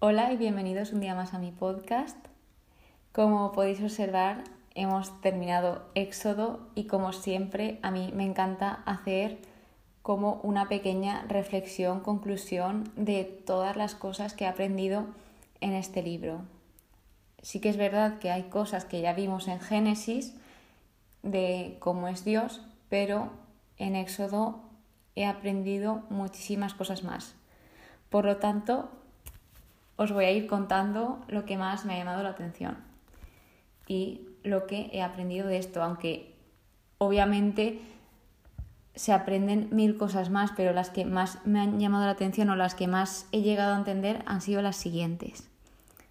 Hola y bienvenidos un día más a mi podcast. Como podéis observar, hemos terminado Éxodo y como siempre a mí me encanta hacer como una pequeña reflexión, conclusión de todas las cosas que he aprendido en este libro. Sí que es verdad que hay cosas que ya vimos en Génesis de cómo es Dios, pero en Éxodo he aprendido muchísimas cosas más. Por lo tanto, os voy a ir contando lo que más me ha llamado la atención y lo que he aprendido de esto, aunque obviamente se aprenden mil cosas más, pero las que más me han llamado la atención o las que más he llegado a entender han sido las siguientes.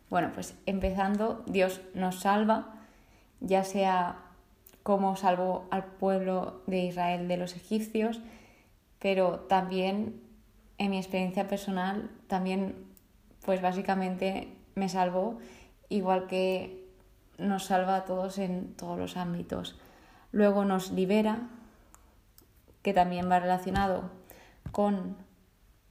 Bueno, pues empezando, Dios nos salva, ya sea como salvó al pueblo de Israel de los egipcios, pero también en mi experiencia personal, también pues básicamente me salvó, igual que nos salva a todos en todos los ámbitos. Luego nos libera, que también va relacionado con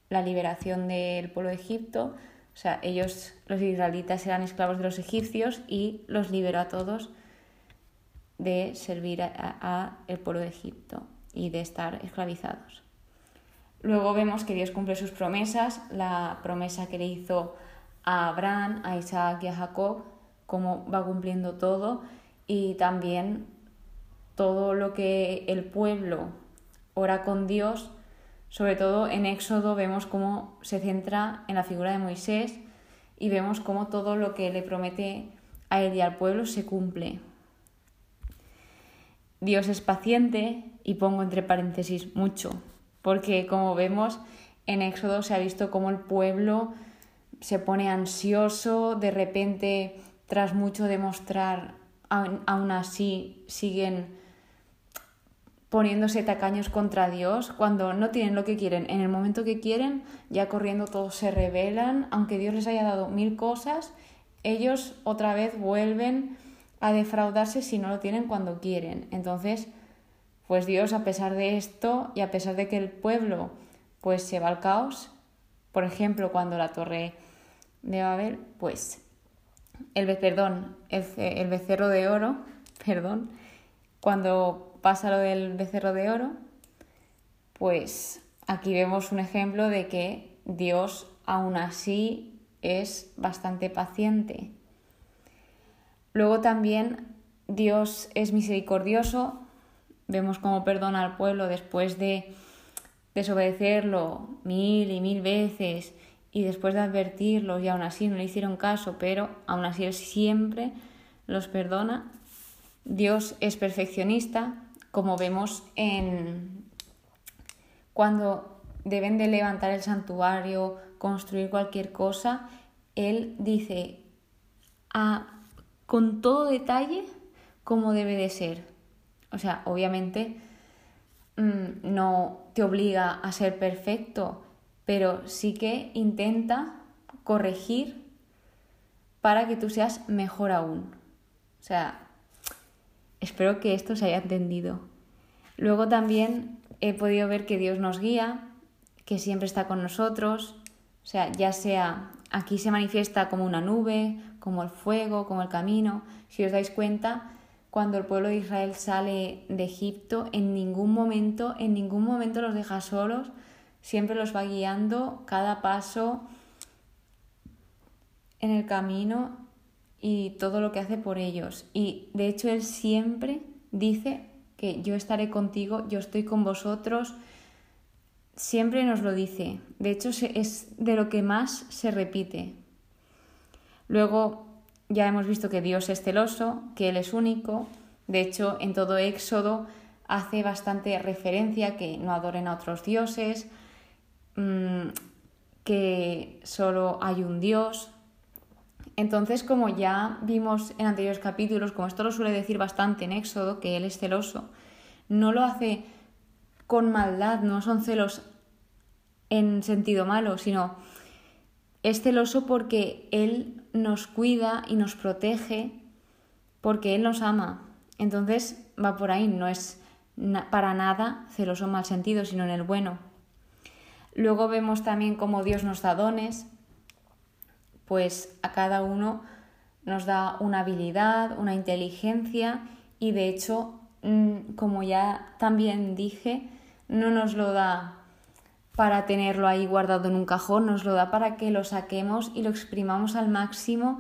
la liberación del pueblo de Egipto. O sea, ellos, los israelitas, eran esclavos de los egipcios y los liberó a todos de servir a, el pueblo de Egipto y de estar esclavizados. Luego vemos que Dios cumple sus promesas, la promesa que le hizo a Abraham, a Isaac y a Jacob, cómo va cumpliendo todo y también todo lo que el pueblo ora con Dios, sobre todo en Éxodo vemos cómo se centra en la figura de Moisés y vemos cómo todo lo que le promete a él y al pueblo se cumple. Dios es paciente y pongo entre paréntesis mucho, porque como vemos en Éxodo se ha visto cómo el pueblo se pone ansioso, de repente tras mucho demostrar, aún así siguen poniéndose tacaños contra Dios, cuando no tienen lo que quieren, en el momento que quieren, ya corriendo todos se rebelan, aunque Dios les haya dado mil cosas, ellos otra vez vuelven a defraudarse si no lo tienen cuando quieren. Entonces, pues Dios, a pesar de esto y a pesar de que el pueblo pues se va al caos, por ejemplo, cuando la torre de Babel, pues el, perdón, el, becerro de oro, perdón, cuando pasa lo del becerro de oro, pues aquí vemos un ejemplo de que Dios aún así es bastante paciente. Luego también Dios es misericordioso, Vemos cómo perdona al pueblo después de desobedecerlo mil y mil veces y después de advertirlos y aún así no le hicieron caso, pero aún así Él siempre los perdona. Dios es perfeccionista, como vemos en cuando deben de levantar el santuario, construir cualquier cosa, Él dice a, con todo detalle cómo debe de ser. O sea, obviamente mm, no te obliga a ser perfecto, pero sí que intenta corregir para que tú seas mejor aún. O sea, espero que esto se haya entendido. Luego también he podido ver que Dios nos guía, que siempre está con nosotros. O sea, ya sea aquí se manifiesta como una nube, como el fuego, como el camino. Si os dais cuenta, cuando el pueblo de Israel sale de Egipto, en ningún momento, en ningún momento los deja solos, siempre los va guiando cada paso en el camino y todo lo que hace por ellos. Y de hecho él siempre dice que yo estaré contigo, yo estoy con vosotros, siempre nos lo dice. De hecho es de lo que más se repite. Luego ya hemos visto que Dios es celoso, que Él es único. De hecho, en todo Éxodo hace bastante referencia que no adoren a otros dioses, mm, que solo hay un Dios. Entonces, como ya vimos en anteriores capítulos, como esto lo suele decir bastante en Éxodo, que Él es celoso, no lo hace con maldad, no son celos en sentido malo, sino es celoso porque Él nos cuida y nos protege, porque Él nos ama. Entonces va por ahí, no es para nada celoso mal sentido, sino en el bueno. Luego vemos también cómo Dios nos da dones, pues a cada uno nos da una habilidad, una inteligencia y de hecho, mm, como ya también dije, no nos lo da para tenerlo ahí guardado en un cajón, nos lo da para que lo saquemos y lo exprimamos al máximo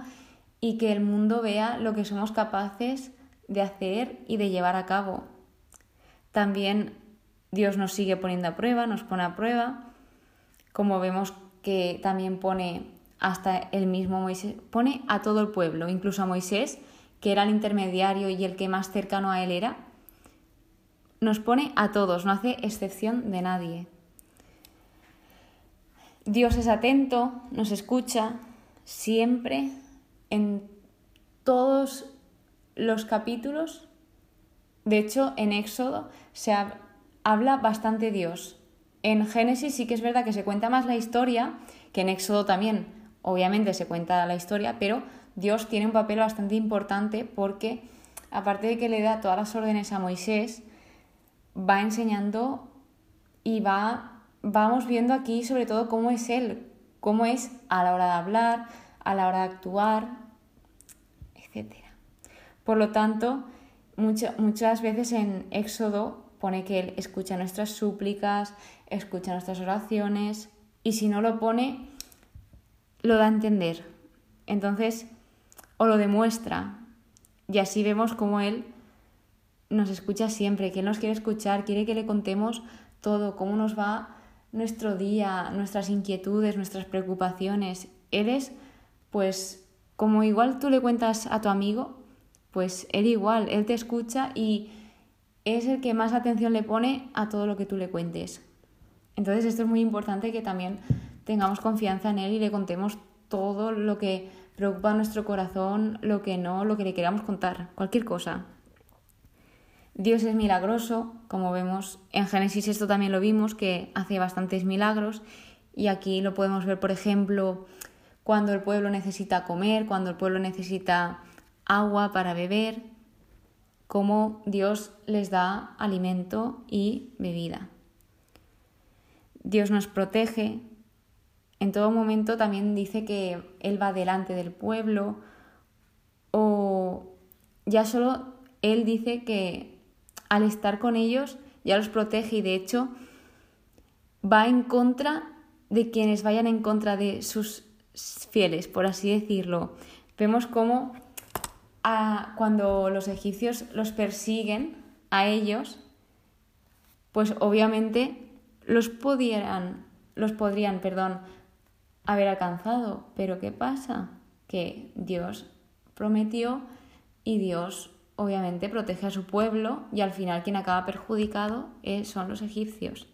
y que el mundo vea lo que somos capaces de hacer y de llevar a cabo. También Dios nos sigue poniendo a prueba, nos pone a prueba, como vemos que también pone hasta el mismo Moisés, pone a todo el pueblo, incluso a Moisés, que era el intermediario y el que más cercano a él era, nos pone a todos, no hace excepción de nadie. Dios es atento, nos escucha siempre en todos los capítulos. De hecho, en Éxodo se habla bastante Dios. En Génesis sí que es verdad que se cuenta más la historia, que en Éxodo también, obviamente se cuenta la historia, pero Dios tiene un papel bastante importante porque, aparte de que le da todas las órdenes a Moisés, va enseñando y va, vamos viendo aquí sobre todo cómo es Él, cómo es a la hora de hablar, a la hora de actuar, etc. Por lo tanto, muchas veces en Éxodo pone que Él escucha nuestras súplicas, escucha nuestras oraciones y si no lo pone, lo da a entender. Entonces, o lo demuestra. Y así vemos cómo Él nos escucha siempre, que Él nos quiere escuchar, quiere que le contemos todo, cómo nos va nuestro día, nuestras inquietudes, nuestras preocupaciones. Él es, pues, como igual tú le cuentas a tu amigo, pues Él igual, Él te escucha y es el que más atención le pone a todo lo que tú le cuentes. Entonces esto es muy importante que también tengamos confianza en Él y le contemos todo lo que preocupa nuestro corazón, lo que no, lo que le queramos contar, cualquier cosa. Dios es milagroso, como vemos en Génesis esto también lo vimos, que hace bastantes milagros y aquí lo podemos ver, por ejemplo, cuando el pueblo necesita comer, cuando el pueblo necesita agua para beber, cómo Dios les da alimento y bebida. Dios nos protege, en todo momento también dice que Él va delante del pueblo o ya solo Él dice que al estar con ellos ya los protege y de hecho va en contra de quienes vayan en contra de sus fieles, por así decirlo. Vemos cómo cuando los egipcios los persiguen a ellos, pues obviamente los los podrían, perdón, haber alcanzado. Pero ¿qué pasa? Que Dios prometió y Dios obviamente protege a su pueblo y al final quien acaba perjudicado son los egipcios.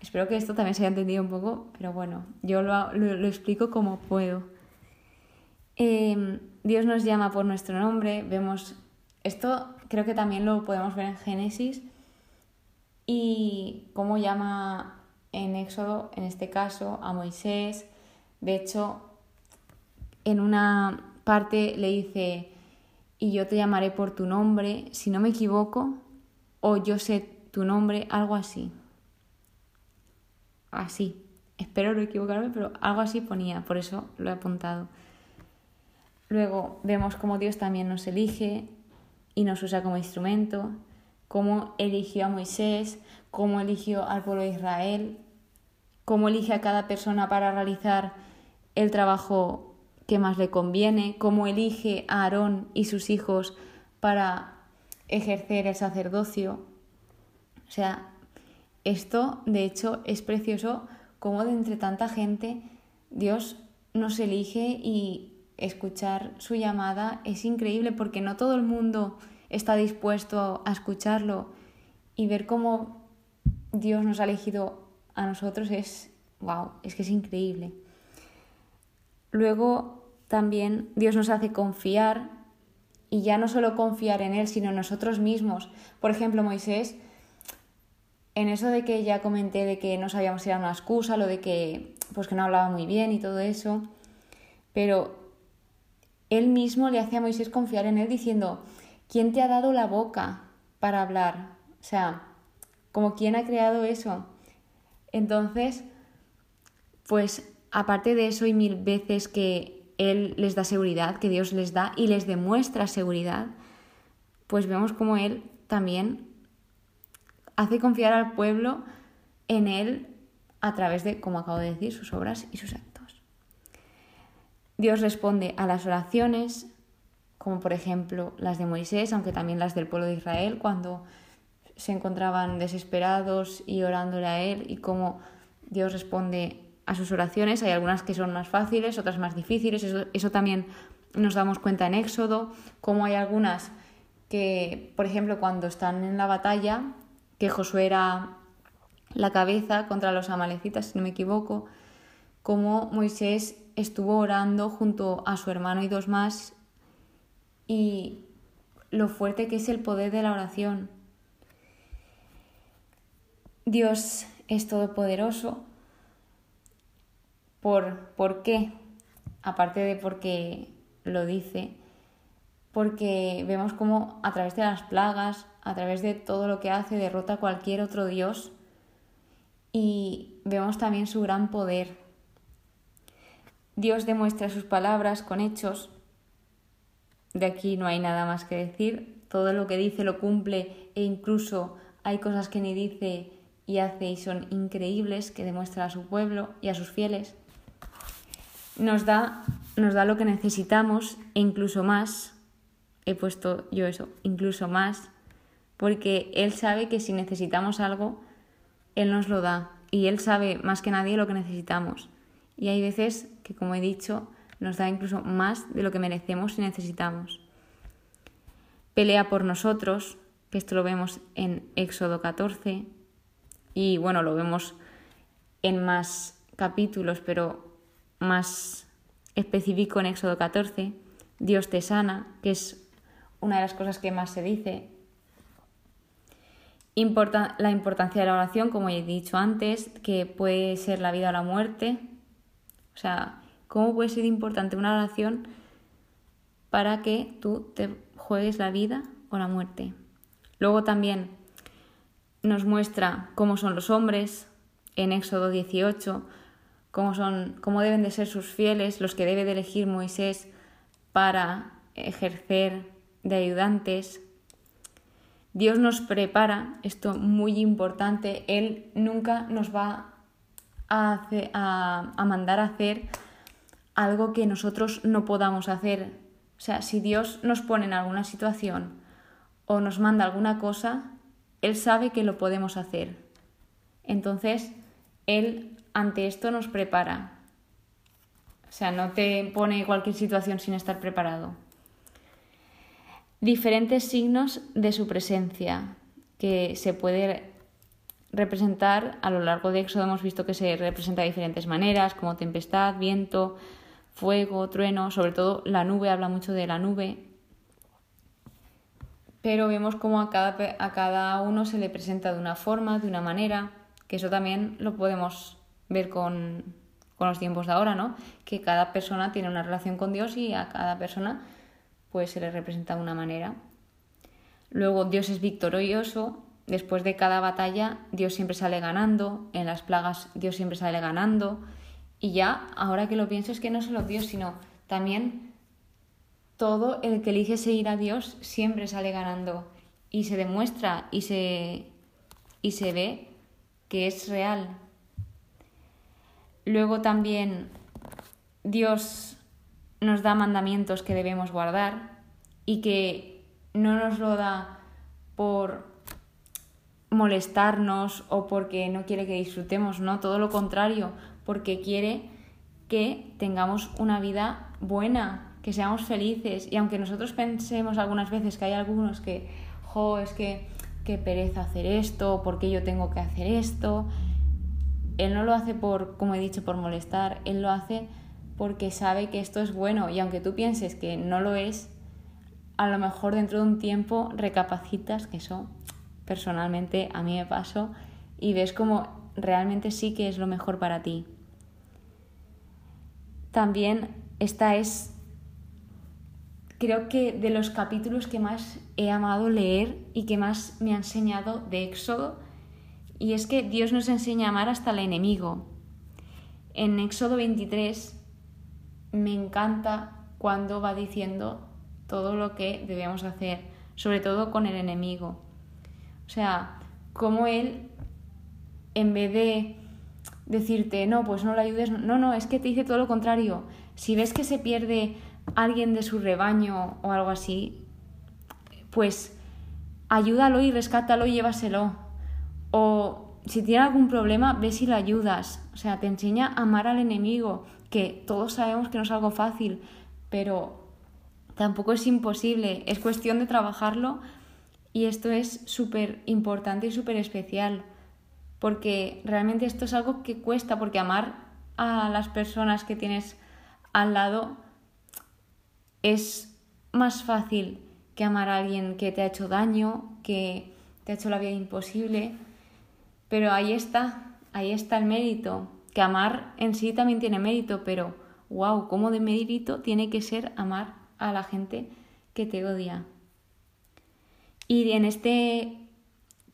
Espero que esto también se haya entendido un poco, pero bueno, yo lo, lo, explico como puedo. Em, Dios nos llama por nuestro nombre, vemos, esto creo que también lo podemos ver en Génesis y cómo llama en Éxodo, en este caso, a Moisés. De hecho, en una parte le dice, y yo te llamaré por tu nombre, si no me equivoco, o yo sé tu nombre, algo así. Así. Espero no equivocarme, pero algo así ponía, por eso lo he apuntado. Luego vemos cómo Dios también nos elige y nos usa como instrumento, cómo eligió a Moisés, cómo eligió al pueblo de Israel, cómo elige a cada persona para realizar el trabajo que más le conviene, cómo elige a Aarón y sus hijos para ejercer el sacerdocio. O sea, esto de hecho es precioso cómo de entre tanta gente Dios nos elige y escuchar su llamada es increíble porque no todo el mundo está dispuesto a escucharlo y ver cómo Dios nos ha elegido a nosotros es, wow, es que es increíble. Luego también Dios nos hace confiar y ya no solo confiar en Él, sino en nosotros mismos. Por ejemplo, Moisés, en eso de que ya comenté de que no sabíamos si era una excusa, lo de que pues que no hablaba muy bien y todo eso, pero él mismo le hace a Moisés confiar en él diciendo, ¿quién te ha dado la boca para hablar? O sea, como quién ha creado eso. Entonces, pues aparte de eso y mil veces que Él les da seguridad, que Dios les da y les demuestra seguridad, pues vemos como Él también hace confiar al pueblo en Él a través de, como acabo de decir, sus obras y sus actos. Dios responde a las oraciones, como por ejemplo las de Moisés, aunque también las del pueblo de Israel, cuando se encontraban desesperados y orándole a Él, y cómo Dios responde a sus oraciones. Hay algunas que son más fáciles, otras más difíciles. Eso, también nos damos cuenta en Éxodo, como hay algunas que, por ejemplo, cuando están en la batalla, que Josué era la cabeza contra los amalecitas, si no me equivoco, como Moisés estuvo orando junto a su hermano y dos más y lo fuerte que es el poder de la oración. Dios es todopoderoso. ¿Por, ¿Por qué? Aparte de porque lo dice, porque vemos cómo a través de las plagas, a través de todo lo que hace, derrota a cualquier otro Dios y vemos también su gran poder. Dios demuestra sus palabras con hechos. De aquí no hay nada más que decir. Todo lo que dice lo cumple e incluso hay cosas que ni dice y hace y son increíbles que demuestra a su pueblo y a sus fieles. Nos da, nos da lo que necesitamos e incluso más. He puesto yo eso, incluso más, porque Él sabe que si necesitamos algo, Él nos lo da y Él sabe más que nadie lo que necesitamos. Y hay veces que, como he dicho, nos da incluso más de lo que merecemos y necesitamos. Pelea por nosotros, que esto lo vemos en Éxodo 14, y bueno, lo vemos en más capítulos, pero más específico en Éxodo 14. Dios te sana, que es una de las cosas que más se dice. la importancia de la oración, como he dicho antes, que puede ser la vida o la muerte. O sea, ¿cómo puede ser importante una oración para que tú te juegues la vida o la muerte? Luego también nos muestra cómo son los hombres en Éxodo 18, cómo, son, cómo deben de ser sus fieles, los que debe de elegir Moisés para ejercer de ayudantes. Dios nos prepara, esto muy importante, Él nunca nos va a, a, a mandar a hacer algo que nosotros no podamos hacer. O sea, si Dios nos pone en alguna situación o nos manda alguna cosa, él sabe que lo podemos hacer. Entonces, Él ante esto nos prepara. O sea, no te pone cualquier situación sin estar preparado. Diferentes signos de su presencia que se puede representar a lo largo de Éxodo hemos visto que se representa de diferentes maneras, como tempestad, viento, fuego, trueno, sobre todo la nube, habla mucho de la nube, pero vemos cómo a cada, a cada uno se le presenta de una forma, de una manera, que eso también lo podemos ver con, con los tiempos de ahora, ¿no? Que cada persona tiene una relación con Dios y a cada persona pues se le representa de una manera. Luego Dios es victorioso, después de cada batalla Dios siempre sale ganando, en las plagas Dios siempre sale ganando y ya, ahora que lo pienso es que no solo Dios, sino también todo el que elige seguir a Dios siempre sale ganando y se demuestra y se, y se ve que es real. Luego también Dios nos da mandamientos que debemos guardar y que no nos lo da por molestarnos o porque no quiere que disfrutemos, no, todo lo contrario, porque quiere que tengamos una vida buena, que seamos felices. Y aunque nosotros pensemos algunas veces que hay algunos que, jo, es que pereza hacer esto, ¿por qué yo tengo que hacer esto? Él no lo hace por, como he dicho, por molestar, él lo hace porque sabe que esto es bueno y aunque tú pienses que no lo es, a lo mejor dentro de un tiempo recapacitas, que eso personalmente a mí me pasó, y ves como realmente sí que es lo mejor para ti. También esta es creo que de los capítulos que más he amado leer y que más me ha enseñado de Éxodo, y es que Dios nos enseña a amar hasta el enemigo. en Éxodo 23 me encanta cuando va diciendo todo lo que debemos hacer, sobre todo con el enemigo. O sea, como él, en vez de decirte, no, pues no le ayudes, no, no, es que te dice todo lo contrario. Si ves que se pierde alguien de su rebaño o algo así, pues ayúdalo y rescátalo y llévaselo. O si tiene algún problema, ve si lo ayudas. O sea, te enseña a amar al enemigo, que todos sabemos que no es algo fácil, pero tampoco es imposible. Es cuestión de trabajarlo y esto es súper importante y súper especial porque realmente esto es algo que cuesta, porque amar a las personas que tienes al lado es más fácil que amar a alguien que te ha hecho daño, que te ha hecho la vida imposible, pero ahí está, ahí está el mérito, que amar en sí también tiene mérito, pero wow, cómo de mérito tiene que ser amar a la gente que te odia. Y en este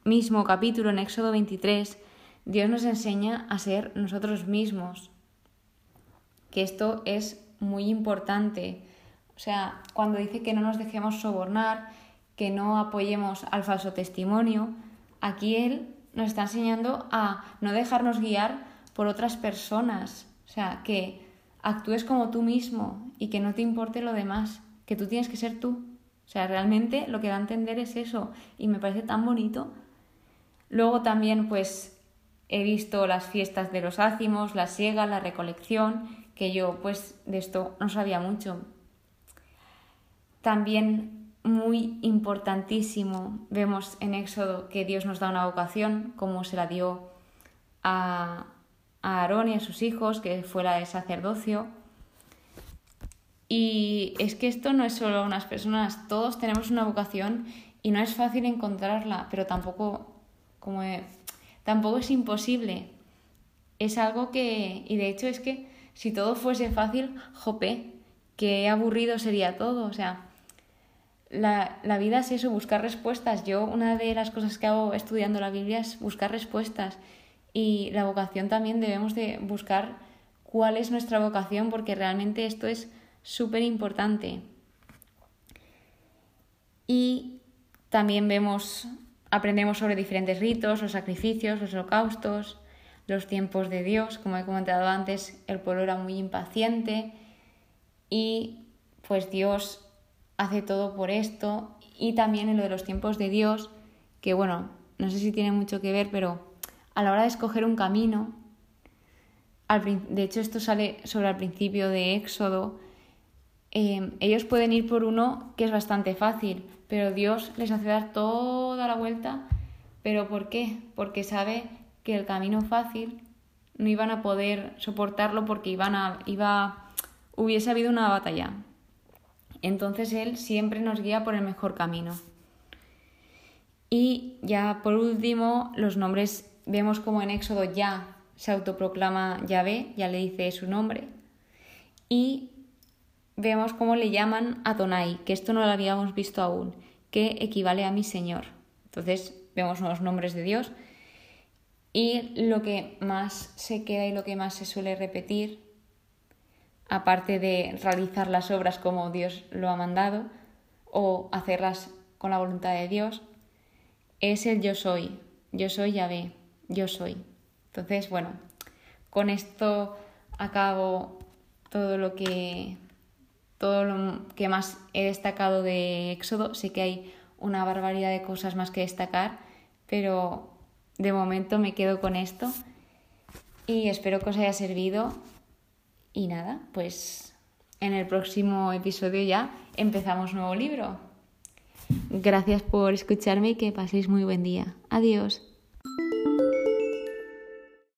mismo capítulo, en Éxodo 23, Dios nos enseña a ser nosotros mismos, que esto es muy importante. O sea, cuando dice que no nos dejemos sobornar, que no apoyemos al falso testimonio, aquí Él nos está enseñando a no dejarnos guiar por otras personas. O sea, que actúes como tú mismo y que no te importe lo demás, que tú tienes que ser tú. O sea, realmente lo que da a entender es eso y me parece tan bonito. Luego también, pues, he visto las fiestas de los ácimos, la siega, la recolección, que yo, pues, de esto no sabía mucho. También muy importantísimo, vemos en Éxodo que Dios nos da una vocación, como se la dio a, Aarón y a sus hijos, que fue la de sacerdocio. Y es que esto no es solo unas personas, todos tenemos una vocación y no es fácil encontrarla, pero tampoco, como tampoco es imposible. Es algo que, y de hecho es que si todo fuese fácil, jope, qué aburrido sería todo. O sea, la, la, vida es eso, buscar respuestas. Yo una de las cosas que hago estudiando la Biblia es buscar respuestas. Y la vocación también debemos de buscar cuál es nuestra vocación porque realmente esto es súper importante. Y también vemos, aprendemos sobre diferentes ritos, los sacrificios, los holocaustos, los tiempos de Dios. Como he comentado antes, el pueblo era muy impaciente y pues Dios hace todo por esto. Y también en lo de los tiempos de Dios, que bueno, no sé si tiene mucho que ver, pero a la hora de escoger un camino, de hecho esto sale sobre el principio de Éxodo, Em, ellos pueden ir por uno que es bastante fácil, pero Dios les hace dar toda la vuelta. ¿Pero por qué? Porque sabe que el camino fácil no iban a poder soportarlo porque iban a, iba, hubiese habido una batalla. Entonces Él siempre nos guía por el mejor camino. Y ya por último, los nombres, vemos como en Éxodo ya se autoproclama Yahvé, ya le dice su nombre. Y vemos cómo le llaman Adonai, que esto no lo habíamos visto aún, que equivale a mi Señor. Entonces vemos los nombres de Dios y lo que más se queda y lo que más se suele repetir, aparte de realizar las obras como Dios lo ha mandado o hacerlas con la voluntad de Dios, es el yo soy, yo soy Yahvé, yo soy. Entonces, bueno, con esto acabo todo lo que todo lo que más he destacado de Éxodo. Sé que hay una barbaridad de cosas más que destacar, pero de momento me quedo con esto y espero que os haya servido. Y nada, pues en el próximo episodio ya empezamos nuevo libro. Gracias por escucharme y que paséis muy buen día. Adiós.